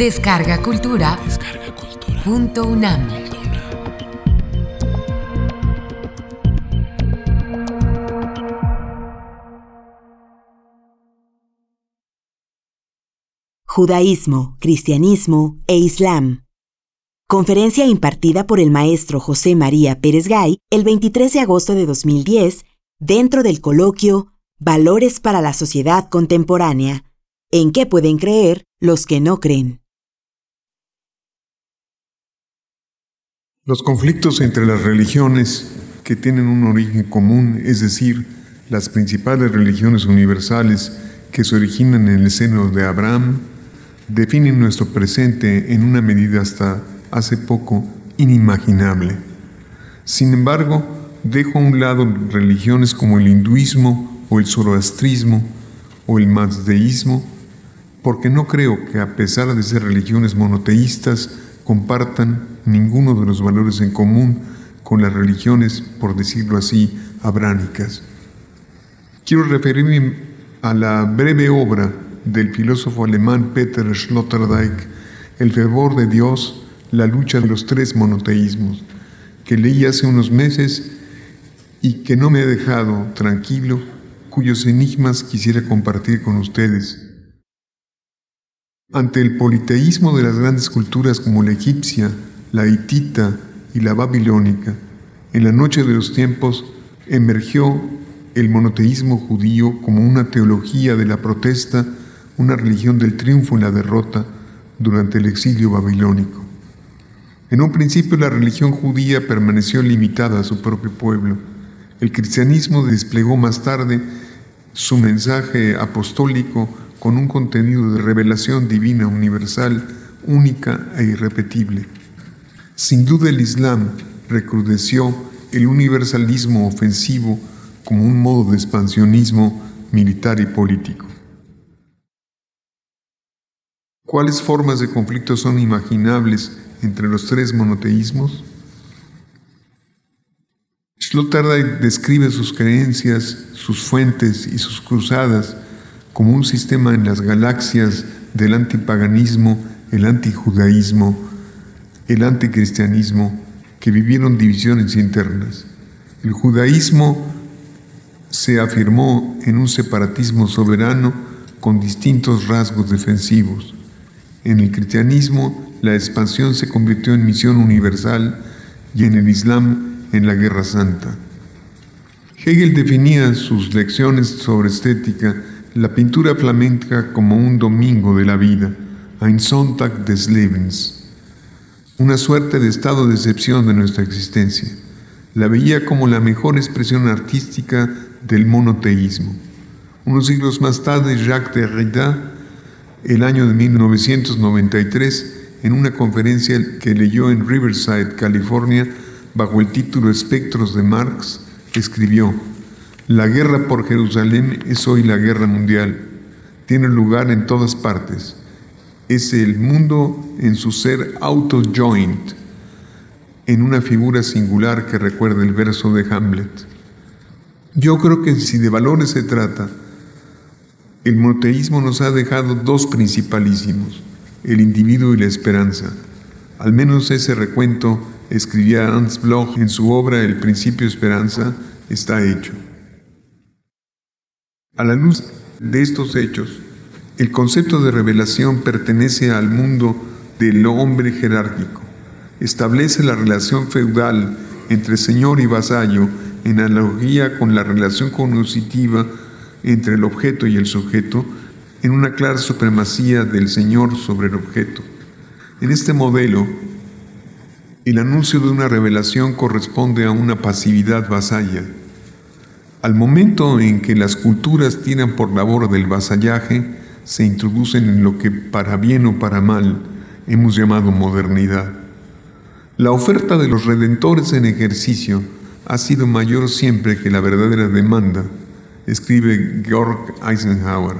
Descarga Cultura. Punto UNAM. Judaísmo, Cristianismo e Islam. Conferencia impartida por el maestro José María Pérez Gay el 23 de agosto de 2010 dentro del coloquio Valores para la Sociedad Contemporánea. ¿En qué pueden creer los que no creen? Los conflictos entre las religiones que tienen un origen común, es decir, las principales religiones universales que se originan en el seno de Abraham, definen nuestro presente en una medida hasta hace poco inimaginable. Sin embargo, dejo a un lado religiones como el hinduismo o el zoroastrismo o el mazdeísmo, porque no creo que a pesar de ser religiones monoteístas compartan ninguno de los valores en común con las religiones, por decirlo así, abránicas. Quiero referirme a la breve obra del filósofo alemán Peter Sloterdijk, El fervor de Dios, la lucha de los tres monoteísmos, que leí hace unos meses y que no me ha dejado tranquilo, cuyos enigmas quisiera compartir con ustedes. Ante el politeísmo de las grandes culturas como la egipcia, la hitita y la babilónica, en la noche de los tiempos emergió el monoteísmo judío como una teología de la protesta, una religión del triunfo en la derrota durante el exilio babilónico. En un principio la religión judía permaneció limitada a su propio pueblo. El cristianismo desplegó más tarde su mensaje apostólico con un contenido de revelación divina universal, única e irrepetible. Sin duda el Islam recrudeció el universalismo ofensivo como un modo de expansionismo militar y político. ¿Cuáles formas de conflicto son imaginables entre los tres monoteísmos? Sloterdijk describe sus creencias, sus fuentes y sus cruzadas como un sistema en las galaxias del antipaganismo, el antijudaísmo, el anticristianismo, que vivieron divisiones internas. El judaísmo se afirmó en un separatismo soberano con distintos rasgos defensivos. En el cristianismo la expansión se convirtió en misión universal y en el Islam en la Guerra Santa. Hegel definía sus lecciones sobre estética la pintura flamenca como un domingo de la vida, ein Sonntag des Lebens, una suerte de estado de excepción de nuestra existencia. La veía como la mejor expresión artística del monoteísmo. Unos siglos más tarde, Jacques Derrida, el año de 1993, en una conferencia que leyó en Riverside, California, bajo el título Espectros de Marx, escribió, La guerra por Jerusalén es hoy la guerra mundial. Tiene lugar en todas partes. Es el mundo en su ser auto-joint, en una figura singular que recuerda el verso de Hamlet. Yo creo que si de valores se trata, el monoteísmo nos ha dejado dos principalísimos el individuo y la esperanza. Al menos ese recuento escribía Hans Bloch en su obra El principio esperanza está hecho. A la luz de estos hechos, el concepto de revelación pertenece al mundo del hombre jerárquico. Establece la relación feudal entre señor y vasallo en analogía con la relación cognitiva entre el objeto y el sujeto en una clara supremacía del Señor sobre el objeto. En este modelo, el anuncio de una revelación corresponde a una pasividad vasalla. Al momento en que las culturas tiran por labor del vasallaje, se introducen en lo que para bien o para mal hemos llamado modernidad. La oferta de los redentores en ejercicio ha sido mayor siempre que la verdadera demanda, escribe Georg Eisenhower.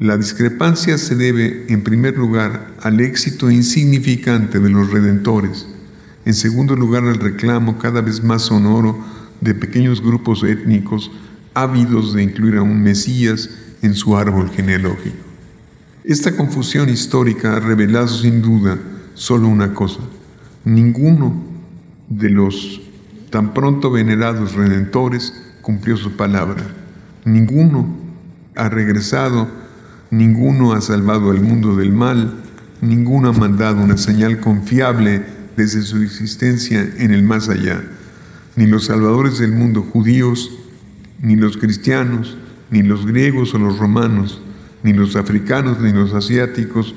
La discrepancia se debe, en primer lugar, al éxito insignificante de los redentores, en segundo lugar al reclamo cada vez más sonoro de pequeños grupos étnicos ávidos de incluir a un Mesías en su árbol genealógico. Esta confusión histórica ha revelado sin duda solo una cosa. Ninguno de los tan pronto venerados redentores cumplió su palabra. Ninguno ha regresado, ninguno ha salvado al mundo del mal, ninguno ha mandado una señal confiable desde su existencia en el más allá. Ni los salvadores del mundo judíos, ni los cristianos, ni los griegos o los romanos, ni los africanos ni los asiáticos,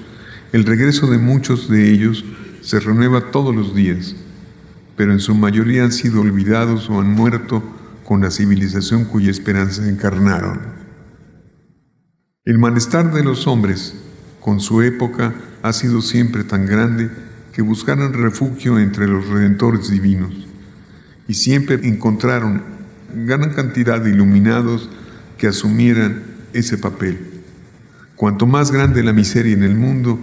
el regreso de muchos de ellos se renueva todos los días, pero en su mayoría han sido olvidados o han muerto con la civilización cuya esperanza encarnaron. El malestar de los hombres con su época ha sido siempre tan grande que buscaron refugio entre los redentores divinos y siempre encontraron gran cantidad de iluminados que asumieran ese papel. Cuanto más grande la miseria en el mundo,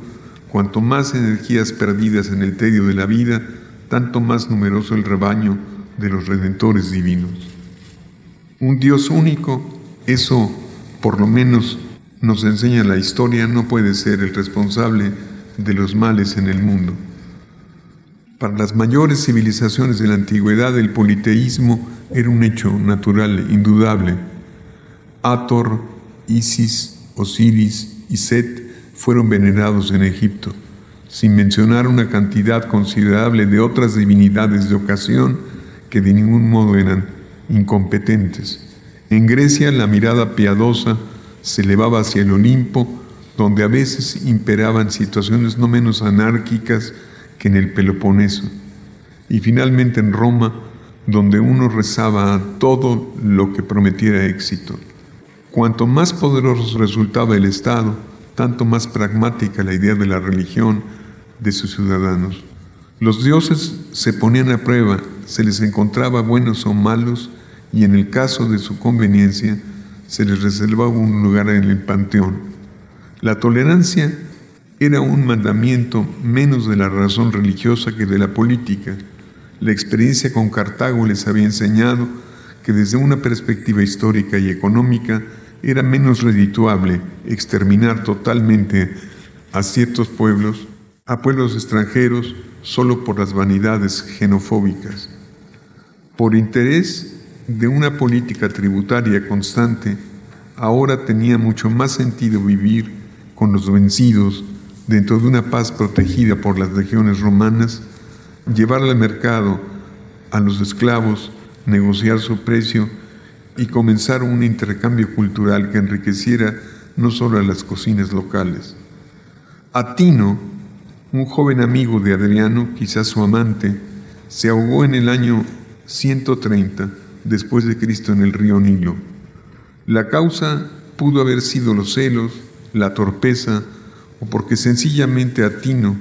cuanto más energías perdidas en el tedio de la vida, tanto más numeroso el rebaño de los redentores divinos. Un Dios único, eso por lo menos nos enseña la historia, no puede ser el responsable de los males en el mundo. Para las mayores civilizaciones de la antigüedad el politeísmo era un hecho natural, indudable. Ator, Isis, Osiris y Set fueron venerados en Egipto, sin mencionar una cantidad considerable de otras divinidades de ocasión que de ningún modo eran incompetentes. En Grecia la mirada piadosa se elevaba hacia el Olimpo, donde a veces imperaban situaciones no menos anárquicas que en el Peloponeso. Y finalmente en Roma, donde uno rezaba a todo lo que prometiera éxito. Cuanto más poderoso resultaba el Estado, tanto más pragmática la idea de la religión de sus ciudadanos. Los dioses se ponían a prueba, se les encontraba buenos o malos y en el caso de su conveniencia se les reservaba un lugar en el panteón. La tolerancia era un mandamiento menos de la razón religiosa que de la política. La experiencia con Cartago les había enseñado que desde una perspectiva histórica y económica era menos redituable exterminar totalmente a ciertos pueblos, a pueblos extranjeros, solo por las vanidades xenofóbicas. Por interés de una política tributaria constante, ahora tenía mucho más sentido vivir con los vencidos dentro de una paz protegida por las legiones romanas, llevar al mercado a los esclavos, negociar su precio y comenzar un intercambio cultural que enriqueciera no solo a las cocinas locales. Atino, un joven amigo de Adriano, quizás su amante, se ahogó en el año 130 después de Cristo en el río Nilo. La causa pudo haber sido los celos, la torpeza o porque sencillamente Atino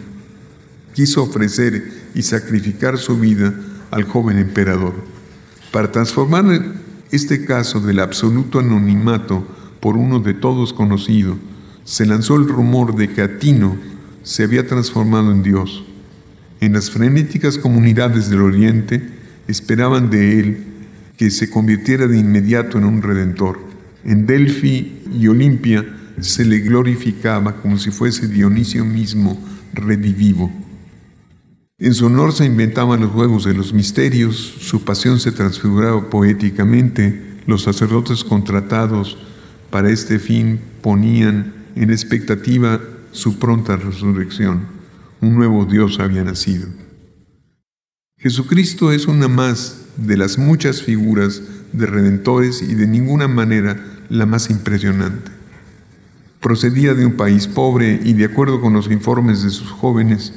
quiso ofrecer y sacrificar su vida al joven emperador. Para transformar este caso del absoluto anonimato por uno de todos conocido, se lanzó el rumor de que Atino se había transformado en Dios. En las frenéticas comunidades del Oriente esperaban de él que se convirtiera de inmediato en un redentor. En Delfi y Olimpia se le glorificaba como si fuese Dionisio mismo redivivo. En su honor se inventaban los juegos de los misterios, su pasión se transfiguraba poéticamente, los sacerdotes contratados para este fin ponían en expectativa su pronta resurrección. Un nuevo Dios había nacido. Jesucristo es una más de las muchas figuras de redentores y de ninguna manera la más impresionante. Procedía de un país pobre y de acuerdo con los informes de sus jóvenes,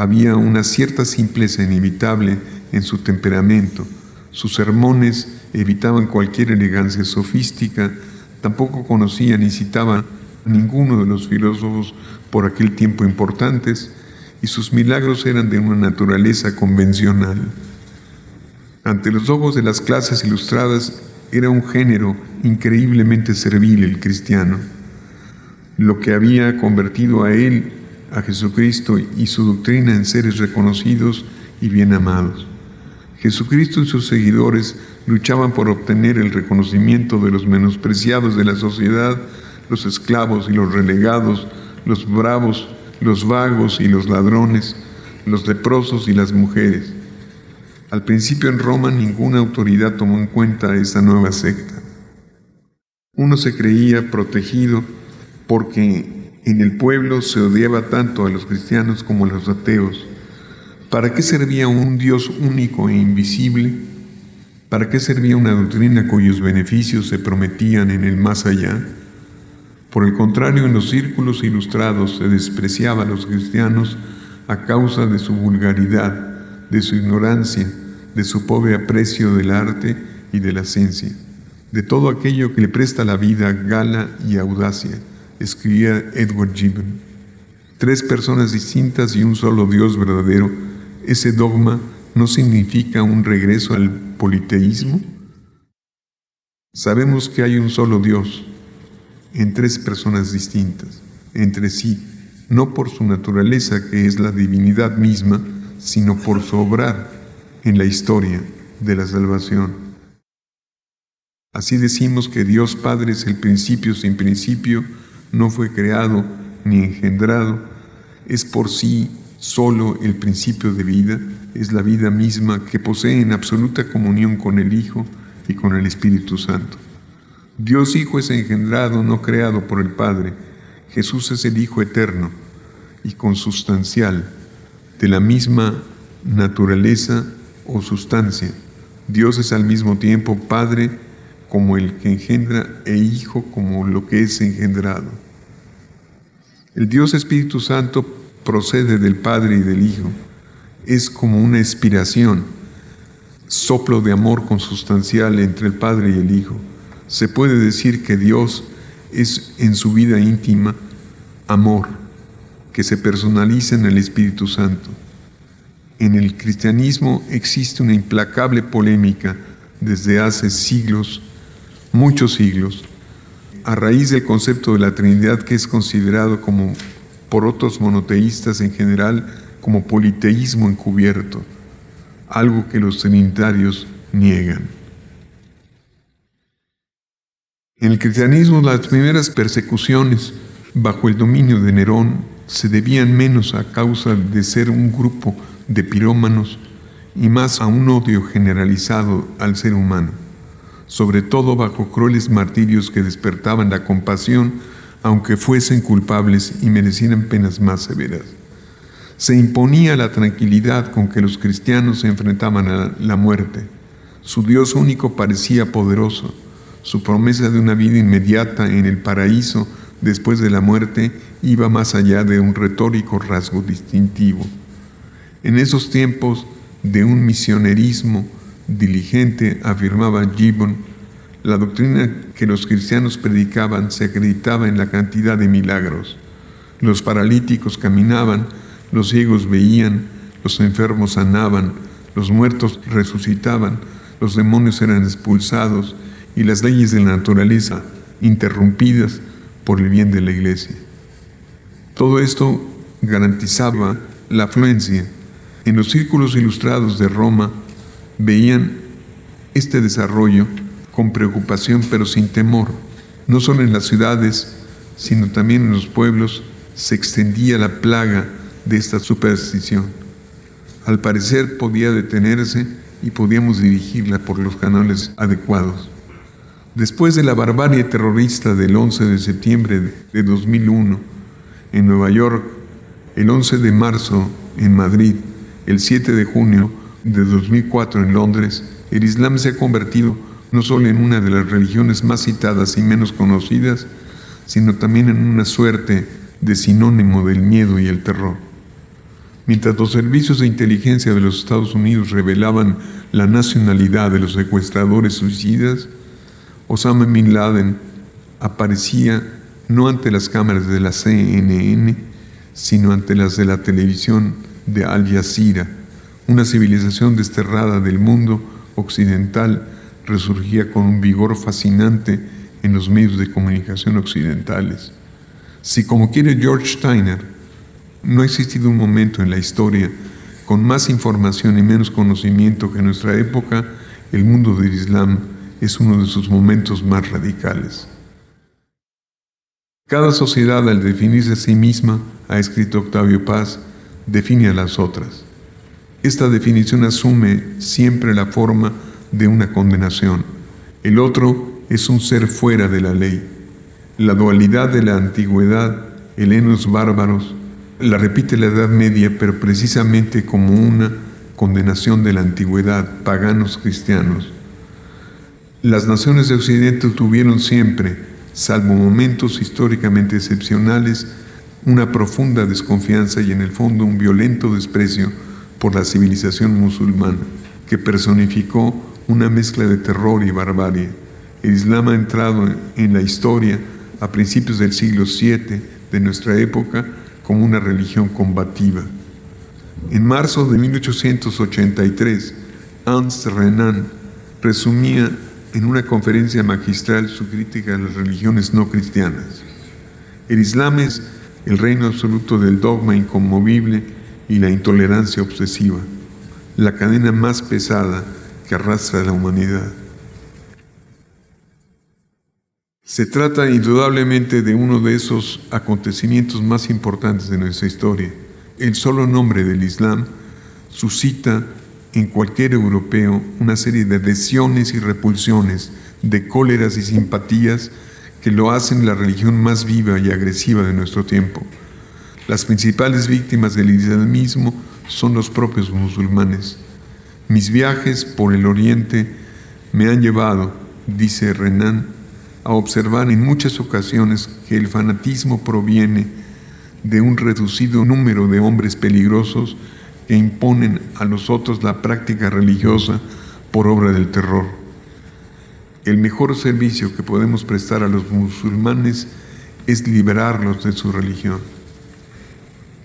había una cierta simpleza inevitable en su temperamento. Sus sermones evitaban cualquier elegancia sofística, tampoco conocía ni citaba ninguno de los filósofos por aquel tiempo importantes, y sus milagros eran de una naturaleza convencional. Ante los ojos de las clases ilustradas era un género increíblemente servil el cristiano. Lo que había convertido a él a Jesucristo y su doctrina en seres reconocidos y bien amados. Jesucristo y sus seguidores luchaban por obtener el reconocimiento de los menospreciados de la sociedad, los esclavos y los relegados, los bravos, los vagos y los ladrones, los leprosos y las mujeres. Al principio en Roma ninguna autoridad tomó en cuenta esa nueva secta. Uno se creía protegido porque en el pueblo se odiaba tanto a los cristianos como a los ateos. ¿Para qué servía un Dios único e invisible? ¿Para qué servía una doctrina cuyos beneficios se prometían en el más allá? Por el contrario, en los círculos ilustrados se despreciaba a los cristianos a causa de su vulgaridad, de su ignorancia, de su pobre aprecio del arte y de la ciencia, de todo aquello que le presta la vida gala y audacia, escribía Edward Gibbon. Tres personas distintas y un solo Dios verdadero, ese dogma no significa un regreso al politeísmo. Sabemos que hay un solo Dios, en tres personas distintas, entre sí, no por su naturaleza, que es la divinidad misma, sino por su obrar en la historia de la salvación. Así decimos que Dios Padre es el principio sin principio, no fue creado ni engendrado, es por sí solo el principio de vida, es la vida misma que posee en absoluta comunión con el Hijo y con el Espíritu Santo. Dios Hijo es engendrado, no creado por el Padre. Jesús es el Hijo eterno y consustancial, de la misma naturaleza o sustancia. Dios es al mismo tiempo Padre como el que engendra e Hijo como lo que es engendrado. El Dios Espíritu Santo procede del Padre y del Hijo. Es como una expiración, soplo de amor consustancial entre el Padre y el Hijo se puede decir que Dios es en su vida íntima amor, que se personaliza en el Espíritu Santo. En el cristianismo existe una implacable polémica desde hace siglos, muchos siglos, a raíz del concepto de la Trinidad que es considerado como por otros monoteístas en general como politeísmo encubierto, algo que los trinitarios niegan. En el cristianismo las primeras persecuciones bajo el dominio de Nerón se debían menos a causa de ser un grupo de pirómanos y más a un odio generalizado al ser humano, sobre todo bajo crueles martirios que despertaban la compasión aunque fuesen culpables y merecieran penas más severas. Se imponía la tranquilidad con que los cristianos se enfrentaban a la muerte. Su Dios único parecía poderoso, su promesa de una vida inmediata en el paraíso después de la muerte iba más allá de un retórico rasgo distintivo. En esos tiempos de un misionerismo diligente, afirmaba Gibbon, la doctrina que los cristianos predicaban se acreditaba en la cantidad de milagros. Los paralíticos caminaban, los ciegos veían, los enfermos sanaban, los muertos resucitaban, los demonios eran expulsados y las leyes de la naturaleza interrumpidas por el bien de la iglesia. Todo esto garantizaba la afluencia. En los círculos ilustrados de Roma veían este desarrollo con preocupación pero sin temor. No solo en las ciudades, sino también en los pueblos se extendía la plaga de esta superstición. Al parecer podía detenerse y podíamos dirigirla por los canales adecuados. Después de la barbarie terrorista del 11 de septiembre de 2001 en Nueva York, el 11 de marzo en Madrid, el 7 de junio de 2004 en Londres, el Islam se ha convertido no solo en una de las religiones más citadas y menos conocidas, sino también en una suerte de sinónimo del miedo y el terror. Mientras los servicios de inteligencia de los Estados Unidos revelaban la nacionalidad de los secuestradores suicidas, Osama Bin Laden aparecía no ante las cámaras de la CNN, sino ante las de la televisión de Al Jazeera. Una civilización desterrada del mundo occidental resurgía con un vigor fascinante en los medios de comunicación occidentales. Si como quiere George Steiner, no ha existido un momento en la historia con más información y menos conocimiento que en nuestra época, el mundo del Islam es uno de sus momentos más radicales. Cada sociedad al definirse a sí misma, ha escrito Octavio Paz, define a las otras. Esta definición asume siempre la forma de una condenación. El otro es un ser fuera de la ley. La dualidad de la antigüedad, helenos bárbaros, la repite la Edad Media, pero precisamente como una condenación de la antigüedad, paganos cristianos. Las naciones de Occidente tuvieron siempre, salvo momentos históricamente excepcionales, una profunda desconfianza y en el fondo un violento desprecio por la civilización musulmana, que personificó una mezcla de terror y barbarie. El Islam ha entrado en la historia a principios del siglo VII de nuestra época como una religión combativa. En marzo de 1883, Hans Renan resumía en una conferencia magistral su crítica a las religiones no cristianas. El Islam es el reino absoluto del dogma inconmovible y la intolerancia obsesiva, la cadena más pesada que arrastra a la humanidad. Se trata indudablemente de uno de esos acontecimientos más importantes de nuestra historia. El solo nombre del Islam suscita en cualquier europeo una serie de adhesiones y repulsiones, de cóleras y simpatías que lo hacen la religión más viva y agresiva de nuestro tiempo. Las principales víctimas del islamismo son los propios musulmanes. Mis viajes por el Oriente me han llevado, dice Renan, a observar en muchas ocasiones que el fanatismo proviene de un reducido número de hombres peligrosos que imponen a los otros la práctica religiosa por obra del terror. El mejor servicio que podemos prestar a los musulmanes es liberarlos de su religión.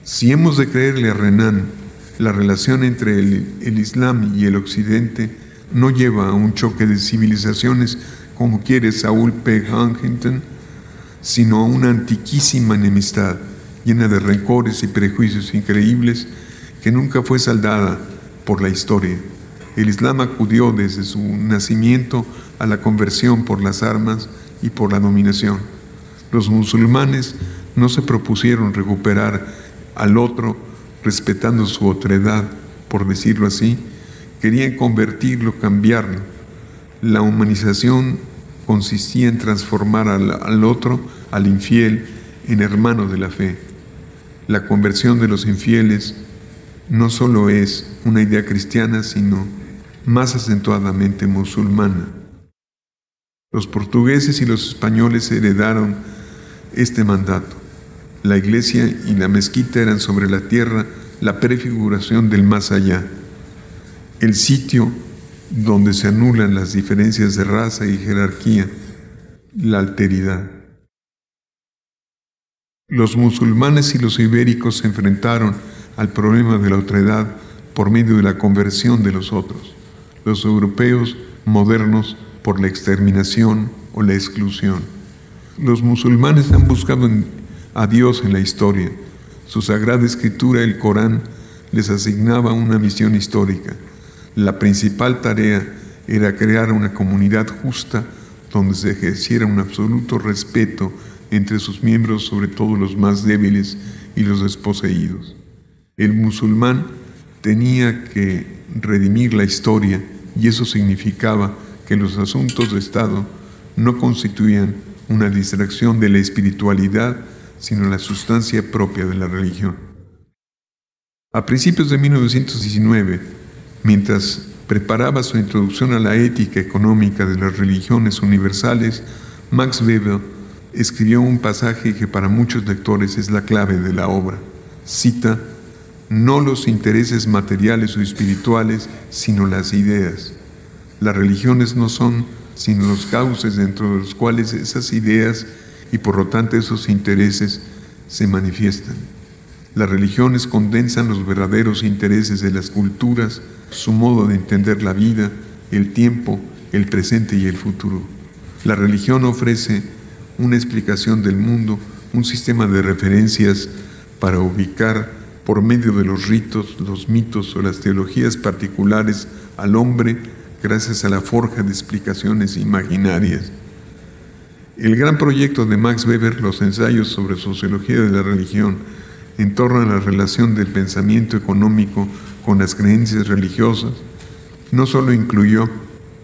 Si hemos de creerle a Renan, la relación entre el, Islam y el Occidente no lleva a un choque de civilizaciones como quiere Saúl P. Huntington, sino a una antiquísima enemistad llena de rencores y prejuicios increíbles que nunca fue saldada por la historia. El Islam acudió desde su nacimiento a la conversión por las armas y por la dominación. Los musulmanes no se propusieron recuperar al otro respetando su otredad, por decirlo así, querían convertirlo, cambiarlo. La humanización consistía en transformar al, al otro, al infiel, en hermano de la fe. La conversión de los infieles no solo es una idea cristiana, sino más acentuadamente musulmana. Los portugueses y los españoles heredaron este mandato. La iglesia y la mezquita eran sobre la tierra la prefiguración del más allá, el sitio donde se anulan las diferencias de raza y jerarquía, la alteridad. Los musulmanes y los ibéricos se enfrentaron al problema de la otredad por medio de la conversión de los otros, los europeos modernos por la exterminación o la exclusión. Los musulmanes han buscado a Dios en la historia. Su sagrada escritura, el Corán, les asignaba una misión histórica. La principal tarea era crear una comunidad justa donde se ejerciera un absoluto respeto entre sus miembros, sobre todo los más débiles y los desposeídos. El musulmán tenía que redimir la historia y eso significaba que los asuntos de Estado no constituían una distracción de la espiritualidad, sino la sustancia propia de la religión. A principios de 1919, mientras preparaba su introducción a la ética económica de las religiones universales, Max Weber escribió un pasaje que para muchos lectores es la clave de la obra. Cita no los intereses materiales o espirituales, sino las ideas. Las religiones no son sino los cauces dentro de los cuales esas ideas y por lo tanto esos intereses se manifiestan. Las religiones condensan los verdaderos intereses de las culturas, su modo de entender la vida, el tiempo, el presente y el futuro. La religión ofrece una explicación del mundo, un sistema de referencias para ubicar por medio de los ritos, los mitos o las teologías particulares al hombre gracias a la forja de explicaciones imaginarias. El gran proyecto de Max Weber, los ensayos sobre sociología de la religión, en torno a la relación del pensamiento económico con las creencias religiosas, no solo incluyó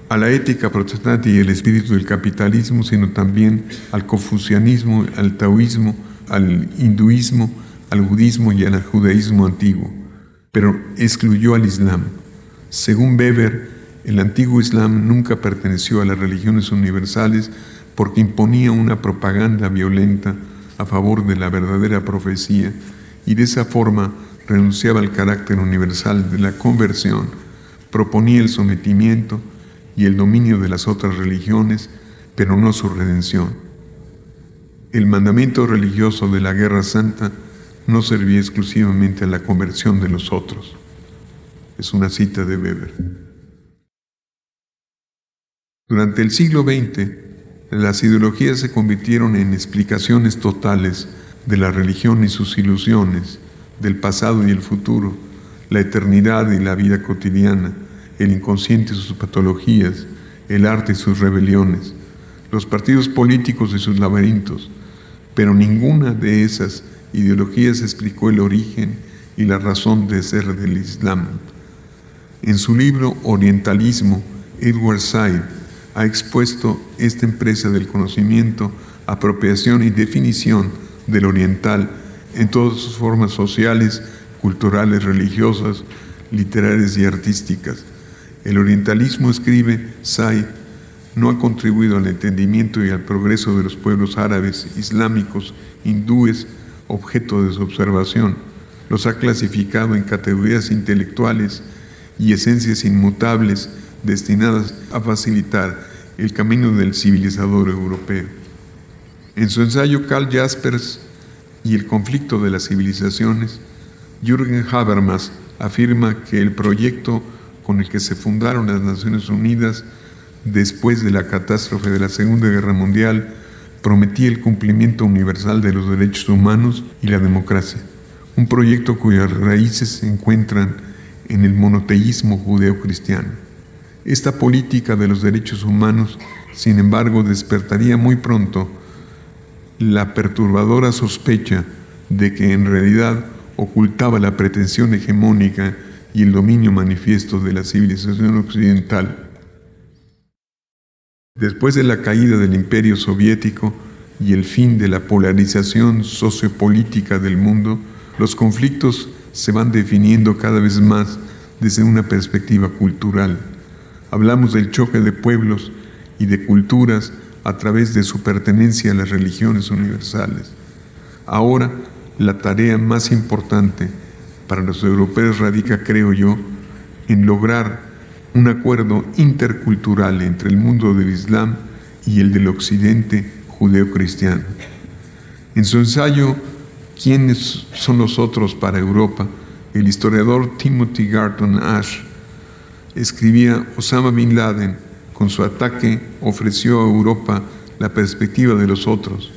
a la ética protestante y el espíritu del capitalismo, sino también al confucianismo, al taoísmo, al hinduismo, al budismo y al judaísmo antiguo, pero excluyó al islam. Según Weber, el antiguo islam nunca perteneció a las religiones universales porque imponía una propaganda violenta a favor de la verdadera profecía y de esa forma renunciaba al carácter universal de la conversión, proponía el sometimiento, y el dominio de las otras religiones, pero no su redención. El mandamiento religioso de la guerra santa no servía exclusivamente a la conversión de los otros. Es una cita de Weber. Durante el siglo XX, las ideologías se convirtieron en explicaciones totales de la religión y sus ilusiones, del pasado y el futuro, la eternidad y la vida cotidiana, el inconsciente y sus patologías, el arte y sus rebeliones, los partidos políticos y sus laberintos, pero ninguna de esas ideologías explicó el origen y la razón de ser del Islam. En su libro Orientalismo, Edward Said ha expuesto esta empresa del conocimiento, apropiación y definición del oriental en todas sus formas sociales, culturales, religiosas, literarias y artísticas, el orientalismo, escribe Said, no ha contribuido al entendimiento y al progreso de los pueblos árabes, islámicos, hindúes, objeto de su observación. Los ha clasificado en categorías intelectuales y esencias inmutables destinadas a facilitar el camino del civilizador europeo. En su ensayo Karl Jaspers y el conflicto de las civilizaciones, Jürgen Habermas afirma que el proyecto con el que se fundaron las Naciones Unidas después de la catástrofe de la Segunda Guerra Mundial prometía el cumplimiento universal de los derechos humanos y la democracia, un proyecto cuyas raíces se encuentran en el monoteísmo judeo-cristiano. Esta política de los derechos humanos, sin embargo, despertaría muy pronto la perturbadora sospecha de que en realidad ocultaba la pretensión hegemónica y el dominio manifiesto de la civilización occidental. Después de la caída del imperio soviético y el fin de la polarización sociopolítica del mundo, los conflictos se van definiendo cada vez más desde una perspectiva cultural. Hablamos del choque de pueblos y de culturas a través de su pertenencia a las religiones universales. Ahora, la tarea más importante para los europeos radica, creo yo, en lograr un acuerdo intercultural entre el mundo del Islam y el del Occidente judeo-cristiano. En su ensayo ¿Quiénes son los otros para Europa? el historiador Timothy Garton Ash escribía Osama Bin Laden con su ataque ofreció a Europa la perspectiva de los otros,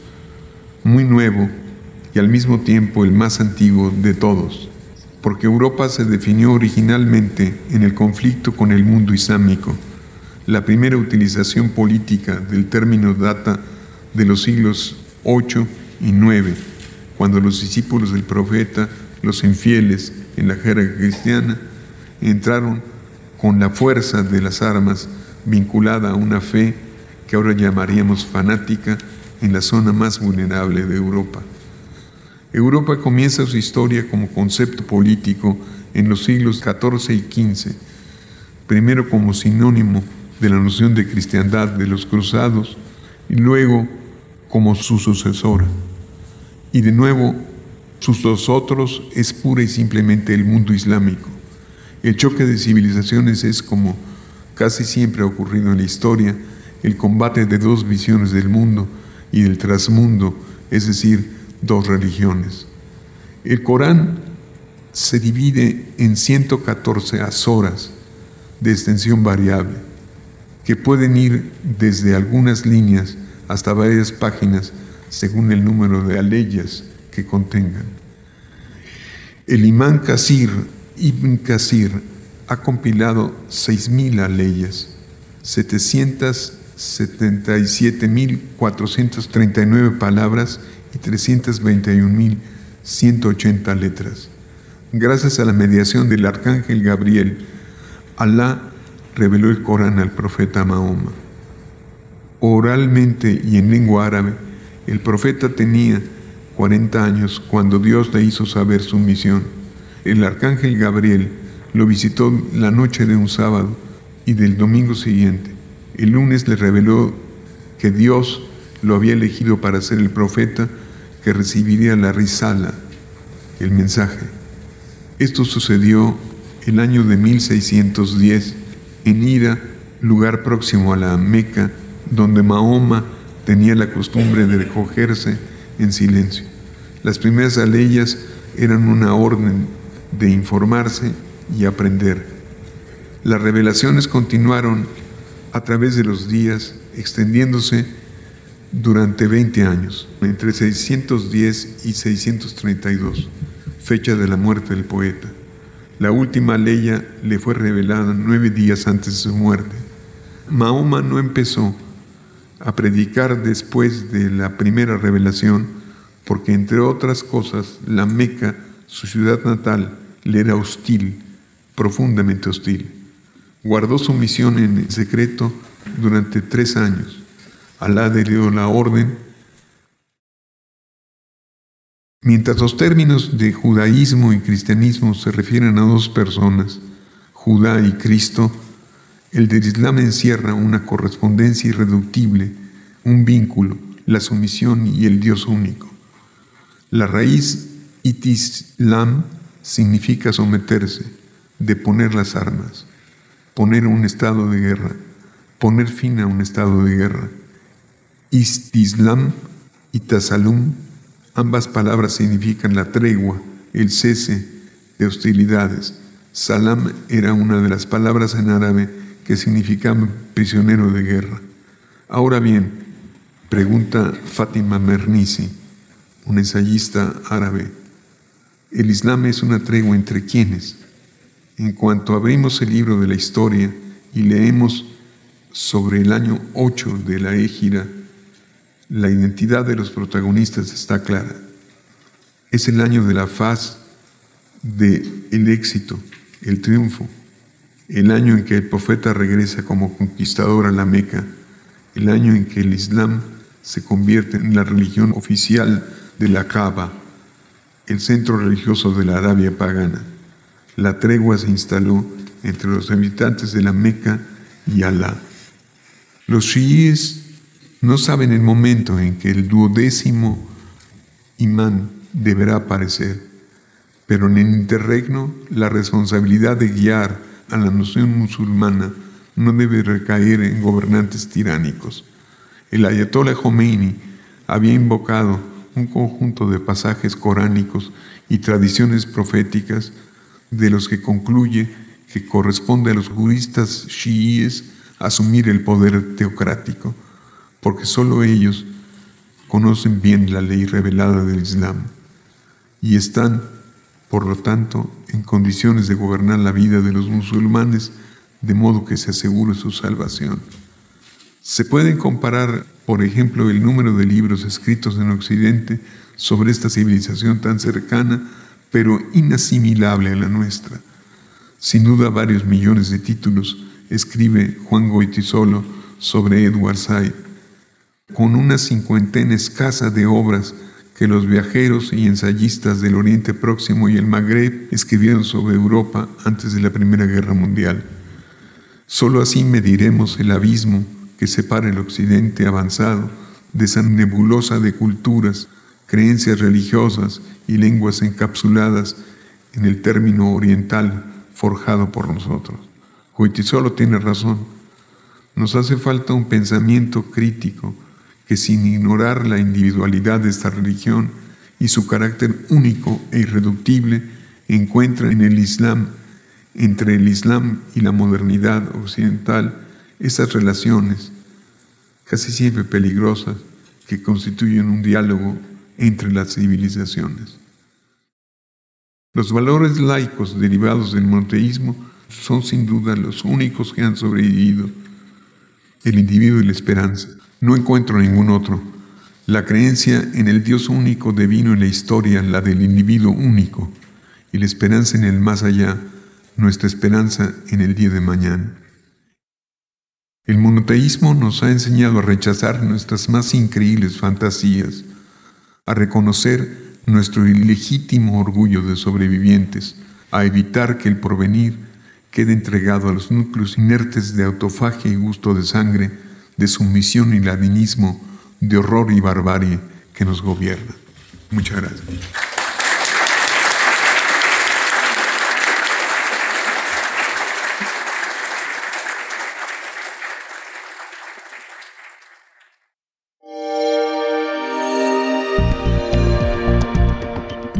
muy nuevo y al mismo tiempo el más antiguo de todos porque Europa se definió originalmente en el conflicto con el mundo islámico. La primera utilización política del término data de los siglos 8 y 9, cuando los discípulos del profeta, los infieles en la jerga cristiana, entraron con la fuerza de las armas vinculada a una fe que ahora llamaríamos fanática en la zona más vulnerable de Europa. Europa comienza su historia como concepto político en los siglos XIV y XV, primero como sinónimo de la noción de cristiandad de los cruzados y luego como su sucesora. Y de nuevo, sus dos otros es pura y simplemente el mundo islámico. El choque de civilizaciones es como casi siempre ha ocurrido en la historia, el combate de dos visiones del mundo y del trasmundo, es decir, dos religiones. El Corán se divide en 114 azoras de extensión variable, que pueden ir desde algunas líneas hasta varias páginas según el número de aleyas que contengan. El imán Kasir, Ibn Kasir, ha compilado 6.000 aleyas, 700 77.439 palabras y 321.180 letras. Gracias a la mediación del arcángel Gabriel, Alá reveló el Corán al profeta Mahoma. Oralmente y en lengua árabe, el profeta tenía 40 años cuando Dios le hizo saber su misión. El arcángel Gabriel lo visitó la noche de un sábado y del domingo siguiente. El lunes le reveló que Dios lo había elegido para ser el profeta que recibiría la risala, el mensaje. Esto sucedió el año de 1610 en Ira, lugar próximo a la Meca, donde Mahoma tenía la costumbre de recogerse en silencio. Las primeras aleyas eran una orden de informarse y aprender. Las revelaciones continuaron a través de los días, extendiéndose durante 20 años, entre 610 y 632, fecha de la muerte del poeta. La última ley le fue revelada nueve días antes de su muerte. Mahoma no empezó a predicar después de la primera revelación, porque entre otras cosas la Meca, su ciudad natal, le era hostil, profundamente hostil. Guardó su misión en secreto durante tres años. Alá le dio la orden. Mientras los términos de judaísmo y cristianismo se refieren a dos personas, Judá y Cristo, el del Islam encierra una correspondencia irreductible, un vínculo, la sumisión y el Dios único. La raíz itislam significa someterse, deponer las armas, poner un estado de guerra, poner fin a un estado de guerra. Istislam y tasalum, ambas palabras significan la tregua, el cese de hostilidades. Salam era una de las palabras en árabe que significa prisionero de guerra. Ahora bien, pregunta Fátima Mernisi, un ensayista árabe, ¿el Islam es una tregua entre quiénes? En cuanto abrimos el libro de la historia y leemos sobre el año 8 de la Égira, la identidad de los protagonistas está clara. Es el año de la faz del el éxito, el triunfo, el año en que el profeta regresa como conquistador a la Meca, el año en que el Islam se convierte en la religión oficial de la Kaaba, el centro religioso de la Arabia pagana. La tregua se instaló entre los habitantes de la Meca y Alá. Los chiíes no saben el momento en que el duodécimo imán deberá aparecer, pero en el interregno la responsabilidad de guiar a la nación musulmana no debe recaer en gobernantes tiránicos. El ayatollah Khomeini había invocado un conjunto de pasajes coránicos y tradiciones proféticas de los que concluye que corresponde a los juristas chiíes asumir el poder teocrático, porque sólo ellos conocen bien la ley revelada del Islam y están por lo tanto, en condiciones de gobernar la vida de los musulmanes, de modo que se asegure su salvación. Se pueden comparar, por ejemplo, el número de libros escritos en Occidente sobre esta civilización tan cercana, pero inasimilable a la nuestra. Sin duda, varios millones de títulos escribe Juan Goitisolo sobre Edward Said, con una cincuentena escasa de obras que los viajeros y ensayistas del Oriente Próximo y el Magreb escribieron sobre Europa antes de la Primera Guerra Mundial. Solo así mediremos el abismo separa el Occidente avanzado de esa nebulosa de culturas, creencias religiosas y lenguas encapsuladas en el término oriental forjado por nosotros. solo tiene razón. Nos hace falta un pensamiento crítico que sin ignorar la individualidad de esta religión y su carácter único e irreductible, encuentra en el Islam, entre el Islam y la modernidad occidental, esas relaciones, casi siempre peligrosas, que constituyen un diálogo entre las civilizaciones. Los valores laicos derivados del monoteísmo son sin duda los únicos que han sobrevivido el individuo y la esperanza. No encuentro ningún otro. La creencia en el Dios único divino en la historia, la del individuo único, y la esperanza en el más allá, nuestra esperanza en el día de mañana. El monoteísmo nos ha enseñado a rechazar nuestras más increíbles fantasías, a reconocer nuestro ilegítimo orgullo de sobrevivientes, a evitar que el porvenir quede entregado a los núcleos inertes de autofagia y gusto de sangre, de sumisión y ladinismo, de horror y barbarie que nos gobierna. Muchas gracias.